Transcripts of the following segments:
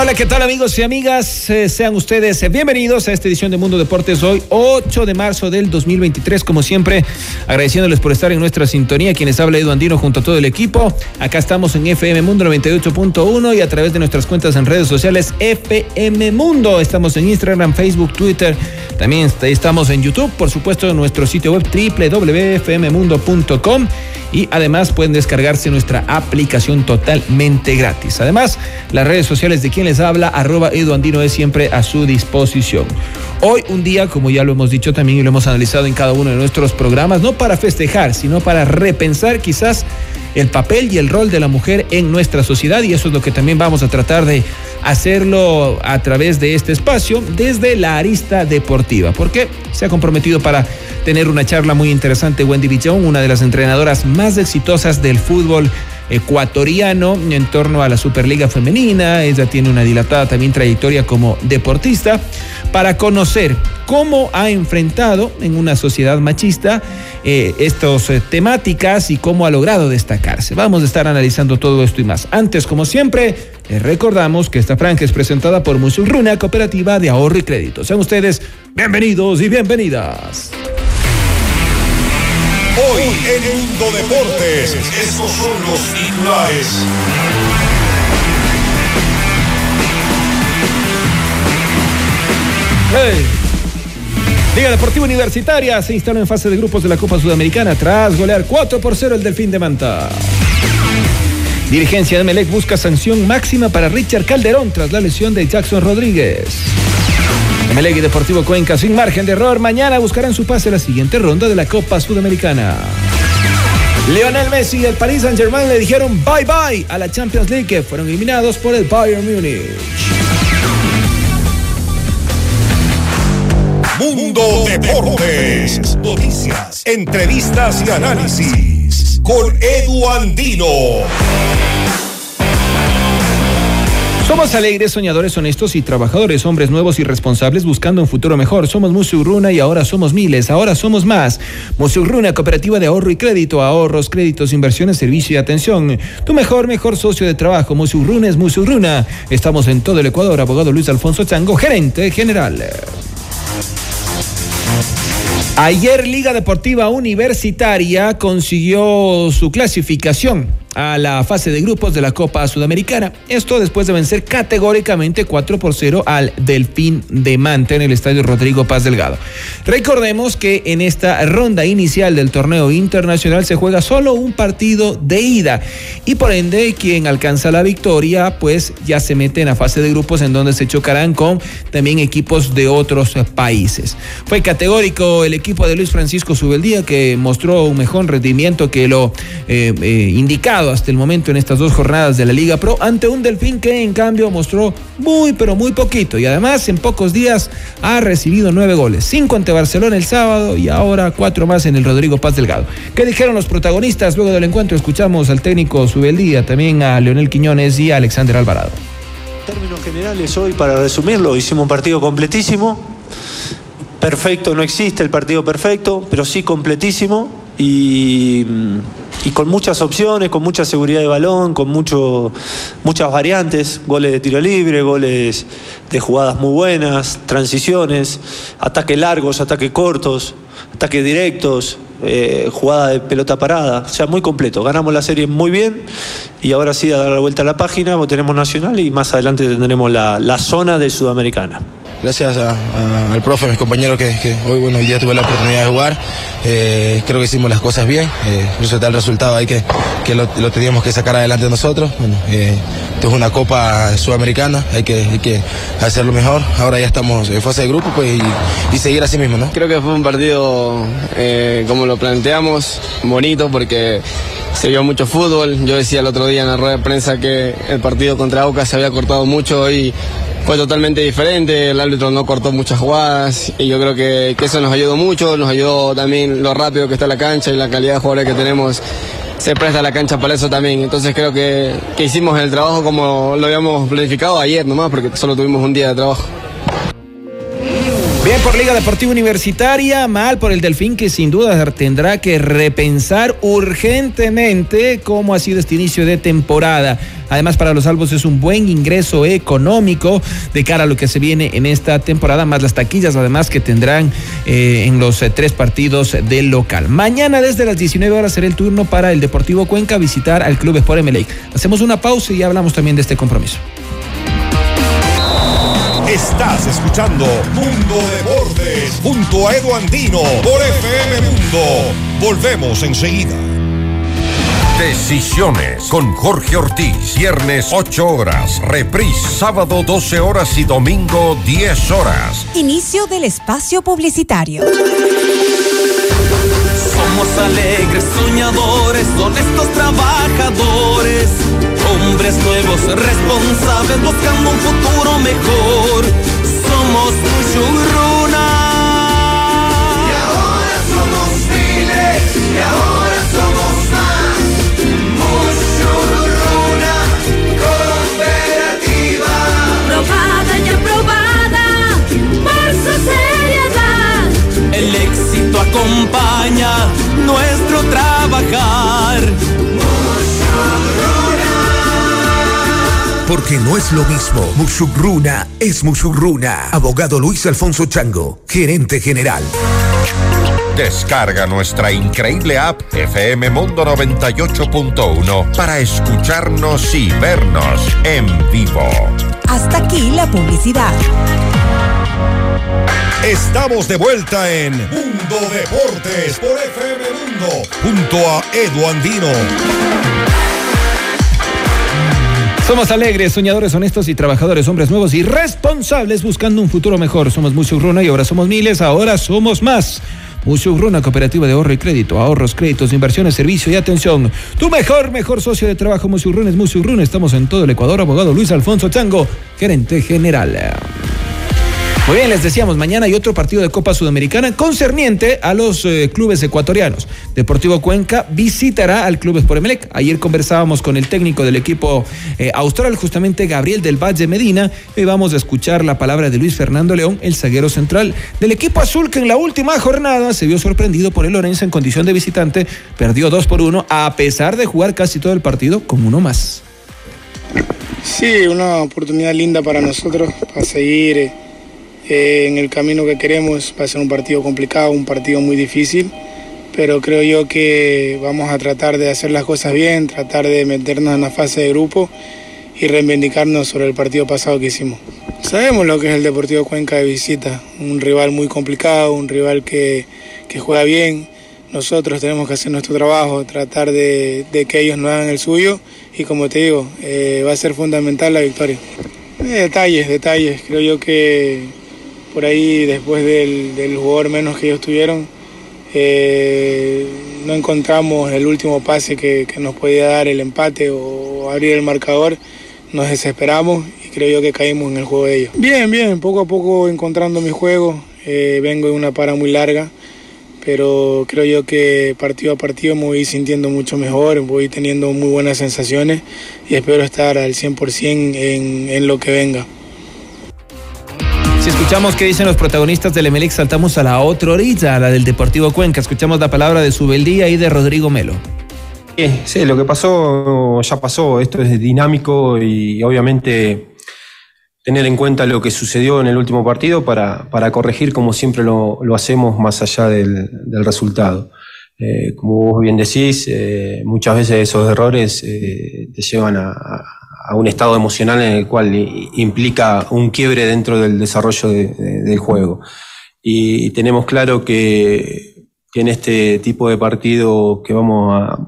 Hola, ¿qué tal amigos y amigas? Eh, sean ustedes bienvenidos a esta edición de Mundo Deportes hoy, 8 de marzo del 2023. Como siempre, agradeciéndoles por estar en nuestra sintonía. Quienes habla Edu Andino junto a todo el equipo. Acá estamos en FM Mundo 98.1 y a través de nuestras cuentas en redes sociales FM Mundo. Estamos en Instagram, Facebook, Twitter. También estamos en YouTube, por supuesto, en nuestro sitio web www.fmmundo.com y además pueden descargarse nuestra aplicación totalmente gratis. Además, las redes sociales de quien habla, arroba Edu Andino es siempre a su disposición. Hoy un día, como ya lo hemos dicho también y lo hemos analizado en cada uno de nuestros programas, no para festejar, sino para repensar quizás el papel y el rol de la mujer en nuestra sociedad y eso es lo que también vamos a tratar de hacerlo a través de este espacio desde la arista deportiva, porque se ha comprometido para tener una charla muy interesante Wendy Bichón, una de las entrenadoras más exitosas del fútbol ecuatoriano en torno a la Superliga Femenina. Ella tiene una dilatada también trayectoria como deportista para conocer cómo ha enfrentado en una sociedad machista eh, estas eh, temáticas y cómo ha logrado destacarse. Vamos a estar analizando todo esto y más. Antes, como siempre, les recordamos que esta franja es presentada por Musulruna, cooperativa de ahorro y crédito. Sean ustedes bienvenidos y bienvenidas. Hoy en Mundo Deportes, estos son los titulares. Liga Deportiva Universitaria se instaló en fase de grupos de la Copa Sudamericana tras golear 4 por 0 el Delfín de Manta. Dirigencia de Melec busca sanción máxima para Richard Calderón tras la lesión de Jackson Rodríguez. Melec y Deportivo Cuenca sin margen de error. Mañana buscarán su pase a la siguiente ronda de la Copa Sudamericana. Lionel Messi y el Paris Saint Germain le dijeron bye bye a la Champions League que fueron eliminados por el Bayern Múnich. Mundo Deportes. Noticias, entrevistas y análisis. Con Edu Andino. Somos alegres, soñadores, honestos y trabajadores, hombres nuevos y responsables buscando un futuro mejor. Somos Musurruna y ahora somos miles, ahora somos más. Musurruna, cooperativa de ahorro y crédito, ahorros, créditos, inversiones, servicio y atención. Tu mejor, mejor socio de trabajo. Musurruna es Musurruna. Estamos en todo el Ecuador. Abogado Luis Alfonso Chango, gerente general. Ayer Liga Deportiva Universitaria consiguió su clasificación a la fase de grupos de la Copa Sudamericana. Esto después de vencer categóricamente 4 por 0 al Delfín de Manta en el estadio Rodrigo Paz Delgado. Recordemos que en esta ronda inicial del torneo internacional se juega solo un partido de ida y por ende quien alcanza la victoria pues ya se mete en la fase de grupos en donde se chocarán con también equipos de otros países. Fue categórico el equipo de Luis Francisco Subeldía que mostró un mejor rendimiento que lo eh, eh, indicado hasta el momento en estas dos jornadas de la Liga Pro ante un Delfín que en cambio mostró muy pero muy poquito y además en pocos días ha recibido nueve goles, cinco ante Barcelona el sábado y ahora cuatro más en el Rodrigo Paz Delgado. ¿Qué dijeron los protagonistas luego del encuentro? Escuchamos al técnico Subeldía, también a Leonel Quiñones y a Alexander Alvarado. En términos generales hoy, para resumirlo, hicimos un partido completísimo. Perfecto no existe el partido perfecto, pero sí completísimo y, y con muchas opciones, con mucha seguridad de balón, con mucho, muchas variantes, goles de tiro libre, goles de jugadas muy buenas, transiciones, ataques largos, ataques cortos, ataques directos, eh, jugada de pelota parada, o sea, muy completo. Ganamos la serie muy bien y ahora sí a dar la vuelta a la página, tenemos Nacional y más adelante tendremos la, la zona de Sudamericana. Gracias al profe, a mis compañeros que, hoy, bueno, hoy día tuve la oportunidad de jugar. Eh, creo que hicimos las cosas bien. Eh, eso está el resultado ahí que, que lo, teníamos que sacar adelante nosotros. Bueno, eh, esto es una copa sudamericana, hay que, hay que hacerlo mejor. Ahora ya estamos en fase de grupo pues, y, seguir así mismo. ¿no? Creo que fue un partido eh, como lo planteamos, bonito porque se vio mucho fútbol. Yo decía el otro día en la rueda de prensa que el partido contra Aucas se había cortado mucho y fue totalmente diferente. El árbitro no cortó muchas jugadas y yo creo que, eso nos ayudó mucho. Nos ayudó también lo rápido que está la cancha y la calidad de jugadores que tenemos. Se presta la cancha para eso también. Entonces creo que, que hicimos el trabajo como lo habíamos planificado ayer nomás, porque solo tuvimos un día de trabajo. Bien por Liga Deportiva Universitaria, mal por el Delfín que sin duda tendrá que repensar urgentemente cómo ha sido este inicio de temporada. Además para los salvos es un buen ingreso económico de cara a lo que se viene en esta temporada, más las taquillas además que tendrán eh, en los eh, tres partidos del local. Mañana desde las 19 horas será el turno para el Deportivo Cuenca visitar al Club Sport MLA. Hacemos una pausa y hablamos también de este compromiso. Estás escuchando Mundo Deportes junto a Edu Andino por FM Mundo. Volvemos enseguida. Decisiones con Jorge Ortiz. Viernes 8 horas. Reprise sábado 12 horas y domingo 10 horas. Inicio del espacio publicitario. Somos alegres, soñadores, honestos trabajadores Hombres nuevos, responsables, buscando un futuro mejor. Somos Mushuruna. Y ahora somos miles, y ahora porque no es lo mismo. Musugruna es Musugruna. Abogado Luis Alfonso Chango, gerente general. Descarga nuestra increíble app FM Mundo 98.1 para escucharnos y vernos en vivo. Hasta aquí la publicidad. Estamos de vuelta en Mundo Deportes por FM Mundo junto a Edu Andino. Somos alegres, soñadores, honestos y trabajadores, hombres nuevos y responsables buscando un futuro mejor. Somos Runa y ahora somos miles, ahora somos más. Runa, cooperativa de ahorro y crédito, ahorros, créditos, inversiones, servicio y atención. Tu mejor, mejor socio de trabajo, Runa es Runa. Estamos en todo el Ecuador, abogado Luis Alfonso Chango, gerente general. Muy bien, les decíamos, mañana hay otro partido de Copa Sudamericana concerniente a los eh, clubes ecuatorianos. Deportivo Cuenca visitará al Club Emelec. Ayer conversábamos con el técnico del equipo eh, austral, justamente Gabriel del Valle Medina. y vamos a escuchar la palabra de Luis Fernando León, el zaguero central del equipo azul que en la última jornada se vio sorprendido por el Lorenzo en condición de visitante. Perdió 2 por 1 a pesar de jugar casi todo el partido con uno más. Sí, una oportunidad linda para nosotros, para seguir. Eh, en el camino que queremos. Va a ser un partido complicado, un partido muy difícil, pero creo yo que vamos a tratar de hacer las cosas bien, tratar de meternos en la fase de grupo y reivindicarnos sobre el partido pasado que hicimos. Sabemos lo que es el Deportivo Cuenca de visita, un rival muy complicado, un rival que, juega bien. Nosotros tenemos que hacer nuestro trabajo, tratar de, que ellos no hagan el suyo y como te digo, eh, va a ser fundamental la victoria. Eh, detalles, detalles. Creo yo que por ahí después del, jugador menos que ellos tuvieron, eh, no encontramos el último pase que, nos podía dar el empate o abrir el marcador, nos desesperamos y creo yo que caímos en el juego de ellos. Bien, bien, poco a poco encontrando mi juego, eh, vengo de una para muy larga, pero creo yo que partido a partido me voy sintiendo mucho mejor, voy teniendo muy buenas sensaciones y espero estar al 100% en, en lo que venga. Escuchamos qué dicen los protagonistas del Emelec, saltamos a la otra orilla, a la del Deportivo Cuenca. Escuchamos la palabra de Subeldía y de Rodrigo Melo. Sí, lo que pasó ya pasó. Esto es dinámico y obviamente tener en cuenta lo que sucedió en el último partido para, para corregir como siempre lo, hacemos más allá del, resultado. Eh, como vos bien decís, eh, muchas veces esos errores eh, te llevan a un estado emocional en el cual implica un quiebre dentro del desarrollo del juego. Y tenemos claro que, en este tipo de partido que vamos a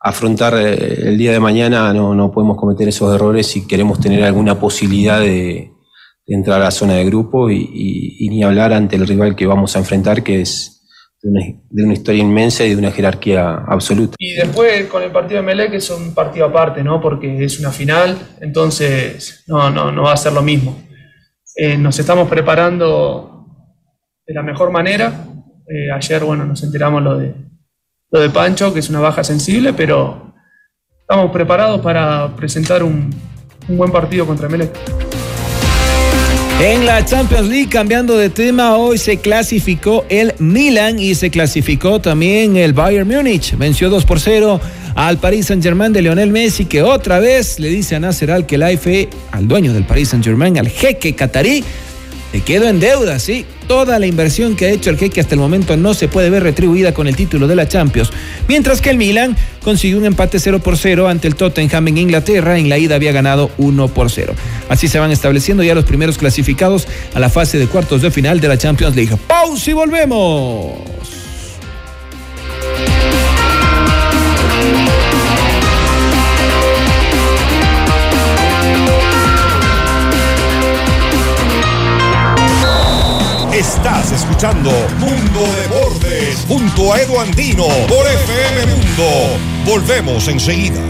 afrontar eh, el día de mañana no, no podemos cometer esos errores si queremos tener alguna posibilidad de, entrar a la zona de grupo y, ni hablar ante el rival que vamos a enfrentar, que es de una, historia inmensa y de una jerarquía absoluta. Y después con el partido de Melec es un partido aparte, ¿no? Porque es una final, entonces no, no, no va a ser lo mismo. Eh, nos estamos preparando de la mejor manera. Eh, ayer, bueno, nos enteramos lo de, lo de Pancho, que es una baja sensible, pero estamos preparados para presentar un, un buen partido contra Melec. En la Champions League, cambiando de tema, hoy se clasificó el Milan y se clasificó también el Bayern Múnich. Venció 2 por 0 al Paris Saint-Germain de Lionel Messi, que otra vez le dice a Nasser Al-Khelaifi, al dueño del Paris Saint-Germain, al jeque catarí, le quedó en deuda, sí. Toda la inversión que ha hecho el jeque hasta el momento no se puede ver retribuida con el título de la Champions. Mientras que el Milan consiguió un empate 0 por 0 ante el Tottenham en Inglaterra. En la ida había ganado 1 por 0. Así se van estableciendo ya los primeros clasificados a la fase de cuartos de final de la Champions League. Pausa y volvemos. Estás escuchando Mundo de Bordes junto a Edu Andino por FM Mundo. Volvemos enseguida.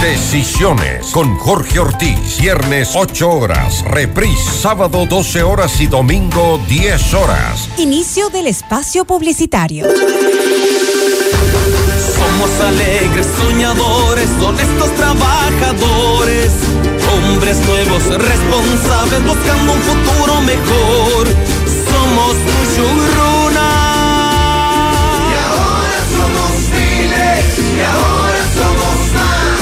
Decisiones con Jorge Ortiz. Viernes 8 horas. Reprise sábado 12 horas y domingo 10 horas. Inicio del espacio publicitario. Somos alegres, soñadores, honestos trabajadores Hombres nuevos, responsables, buscando un futuro mejor. Somos Mushuruna. Y ahora somos miles, y ahora somos más.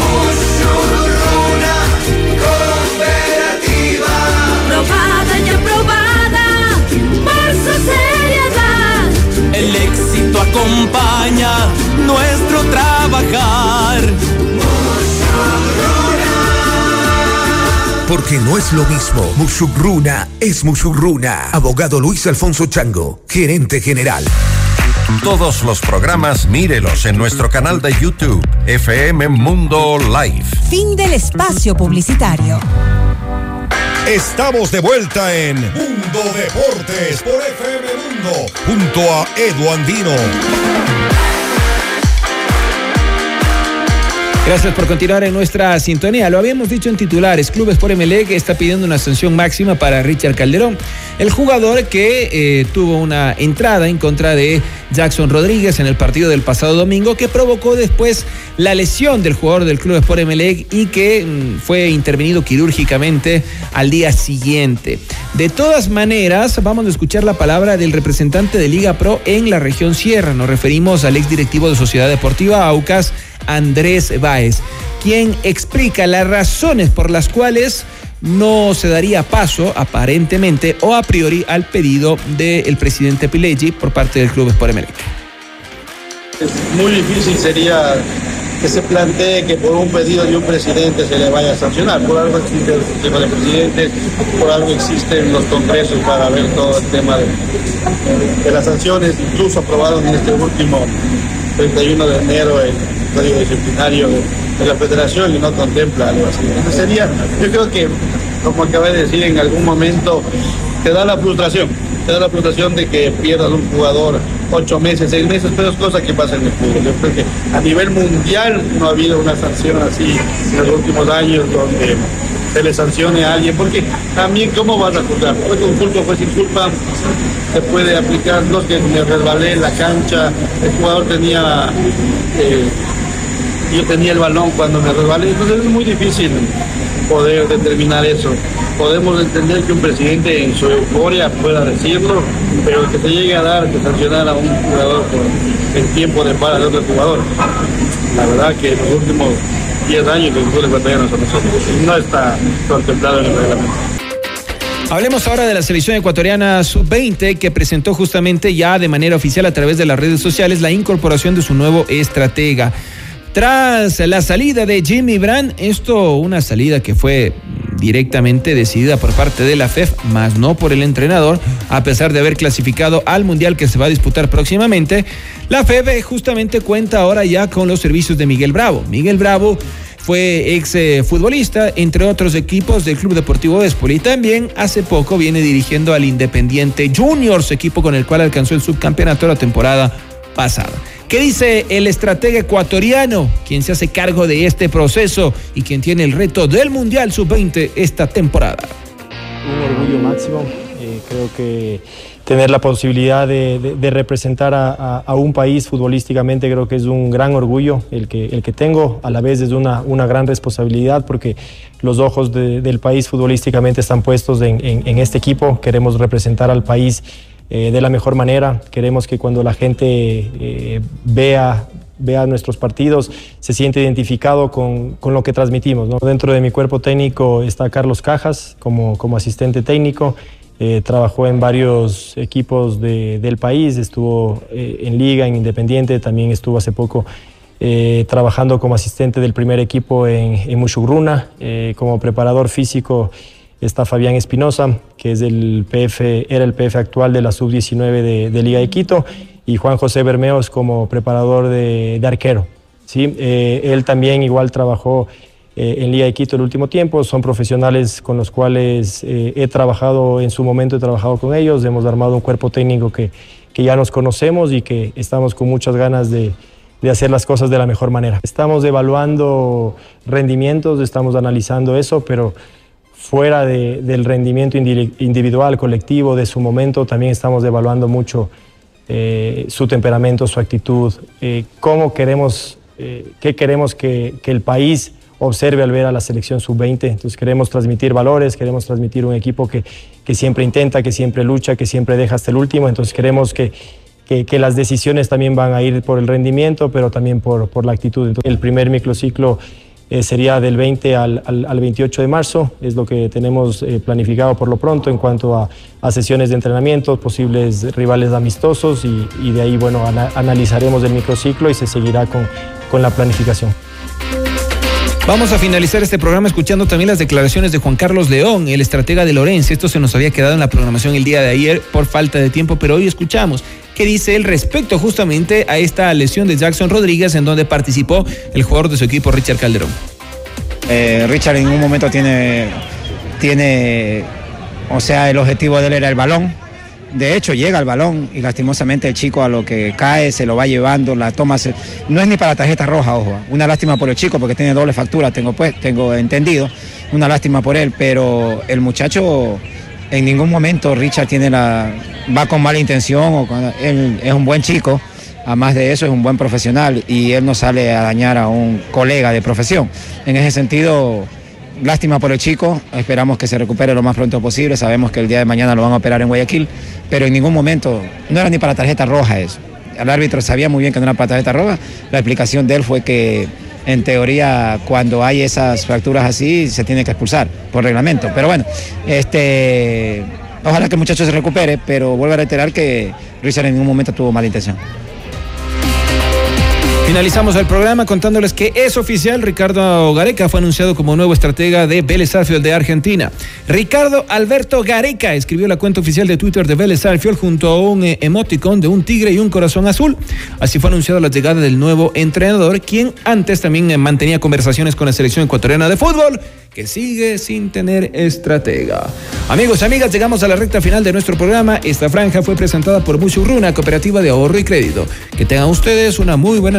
Mushuruna, cooperativa. Probada y aprobada por su seriedad. El éxito acompaña nuestro trabajar. Porque no es lo mismo. Mushugruna es Mushugruna. Abogado Luis Alfonso Chango, gerente general. Todos los programas mírelos en nuestro canal de YouTube, FM Mundo Live. Fin del espacio publicitario. Estamos de vuelta en Mundo Deportes por FM Mundo junto a Edu Andino. Gracias por continuar en nuestra sintonía. Lo habíamos dicho en titulares, Clubes por MLE está pidiendo una sanción máxima para Richard Calderón, el jugador que eh, tuvo una entrada en contra de Jackson Rodríguez en el partido del pasado domingo que provocó después la lesión del jugador del Club Sport Emelec y que mm, fue intervenido quirúrgicamente al día siguiente. De todas maneras, vamos a escuchar la palabra del representante de Liga Pro en la región Sierra. Nos referimos al exdirectivo de Sociedad Deportiva Aucas, Andrés Báez, quien explica las razones por las cuales no se daría paso, aparentemente o a priori, al pedido del presidente Pileggi por parte del Club Sport Emelec. Muy difícil sería que se plantee que por un pedido de un presidente se le vaya a sancionar. Por algo existe el sistema de presidentes, por algo existen los congresos para ver todo el tema de, las sanciones, incluso aprobaron en este último 31 de enero el código disciplinario de, de la federación y no contempla algo así. Entonces sería, yo creo que, como acabé de decir, en algún momento te da la frustración, te da la frustración de que pierdas un jugador ocho meses, seis meses, pero es cosa que pasa en el fútbol. Yo creo que a nivel mundial no ha habido una sanción así en los últimos años donde se le sancione a alguien, porque también cómo vas a juzgar, fue con culpa, fue sin culpa, se puede aplicar, no que me resbalé en la cancha, el jugador tenía, eh, yo tenía el balón cuando me resbalé, entonces es muy difícil poder determinar eso. Podemos entender que un presidente en su euforia pueda decirlo, pero que se llegue a dar, que sancionar a un jugador por el tiempo de para de otro jugador. La verdad que en los últimos 10 años el fútbol ecuatoriano a nosotros no está contemplado en el reglamento. Hablemos ahora de la selección ecuatoriana sub-20 que presentó justamente ya de manera oficial a través de las redes sociales la incorporación de su nuevo estratega. Tras la salida de Jimmy Brand, esto una salida que fue directamente decidida por parte de la FEF, más no por el entrenador, a pesar de haber clasificado al Mundial que se va a disputar próximamente, la FEF justamente cuenta ahora ya con los servicios de Miguel Bravo. Miguel Bravo fue ex eh, futbolista, entre otros equipos del Club Deportivo Espoli. Y también hace poco viene dirigiendo al Independiente Juniors, equipo con el cual alcanzó el subcampeonato la temporada pasada. ¿Qué dice el estratega ecuatoriano, quien se hace cargo de este proceso y quien tiene el reto del Mundial Sub-20 esta temporada? Un orgullo máximo. Eh, creo que tener la posibilidad de, representar a, un país futbolísticamente creo que es un gran orgullo el que, el que tengo, a la vez es una, una gran responsabilidad porque los ojos de- del país futbolísticamente están puestos en este equipo, queremos representar al país eh, de la mejor manera, queremos que cuando la gente eh, vea vea nuestros partidos, se siente identificado con, con lo que transmitimos. ¿no? Dentro de mi cuerpo técnico está Carlos Cajas como, como asistente técnico, eh, trabajó en varios equipos de- del país, estuvo en Liga, en Independiente, también estuvo hace poco trabajando como asistente del primer equipo en, en Mushugruna, como preparador físico está Fabián Espinosa, que es el PF, era el PF actual de la Sub-19 de, de Liga de Quito, y Juan José Bermeos como preparador de, de arquero. ¿sí? Eh, él también igual trabajó eh, en Liga de Quito el último tiempo, son profesionales con los cuales eh, he trabajado en su momento, he trabajado con ellos, hemos armado un cuerpo técnico que, que ya nos conocemos y que estamos con muchas ganas de, de hacer las cosas de la mejor manera. Estamos evaluando rendimientos, estamos analizando eso, pero fuera de- del rendimiento indi- individual, colectivo, de su momento, también estamos evaluando mucho eh, su temperamento, su actitud, eh, cómo queremos, eh, qué queremos que, que el país observe al ver a la selección sub-20. Entonces queremos transmitir valores, queremos transmitir un equipo que, que siempre intenta, que siempre lucha, que siempre deja hasta el último. Entonces queremos que, que, que las decisiones también van a ir por el rendimiento, pero también por, por la actitud. Entonces, el primer microciclo eh, sería del 20 al, al- al 28 de marzo, es lo que tenemos eh, planificado por lo pronto en cuanto a, a sesiones de entrenamiento, posibles rivales amistosos y, de ahí, bueno, ana- analizaremos el microciclo y se seguirá con, con la planificación. Vamos a finalizar este programa escuchando también las declaraciones de Juan Carlos León, el estratega de Lorenzo. Esto se nos había quedado en la programación el día de ayer por falta de tiempo, pero hoy escuchamos qué dice él respecto justamente a esta lesión de Jackson Rodríguez en donde participó el jugador de su equipo, Richard Calderón. Eh, Richard en ningún momento tiene, tiene, o sea, el objetivo de él era el balón. De hecho, llega al balón y lastimosamente el chico a lo que cae se lo va llevando, la toma. se- No es ni para tarjeta roja, ojo. Una lástima por el chico porque tiene doble factura, tengo, pues, tengo entendido. Una lástima por él, pero el muchacho en ningún momento Richard tiene la, va con mala intención o él es un buen chico. Además de eso es un buen profesional y él no sale a dañar a un colega de profesión. En ese sentido, lástima por el chico, esperamos que se recupere lo más pronto posible, sabemos que el día de mañana lo van a operar en Guayaquil, pero en ningún momento, no era ni para tarjeta roja eso. El árbitro sabía muy bien que no era para tarjeta roja, la explicación de él fue que en teoría cuando hay esas fracturas así se tiene que expulsar por reglamento, pero bueno, este, ojalá que el muchacho se recupere, pero vuelvo a reiterar que Richard en ningún momento tuvo mala intención. Finalizamos el programa contándoles que es oficial, Ricardo Gareca fue anunciado como nuevo estratega de Vélez Sarsfield de Argentina. Ricardo Alberto Gareca escribió la cuenta oficial de Twitter de Vélez Sarsfield junto a un eh, emoticon de un tigre y un corazón azul. Así fue anunciada la llegada del nuevo entrenador, quien antes también eh, mantenía conversaciones con la selección ecuatoriana de fútbol, que sigue sin tener estratega. Amigos y amigas, llegamos a la recta final de nuestro programa. Esta franja fue presentada por Muchurruna, cooperativa de ahorro y crédito. Que tengan ustedes una muy buena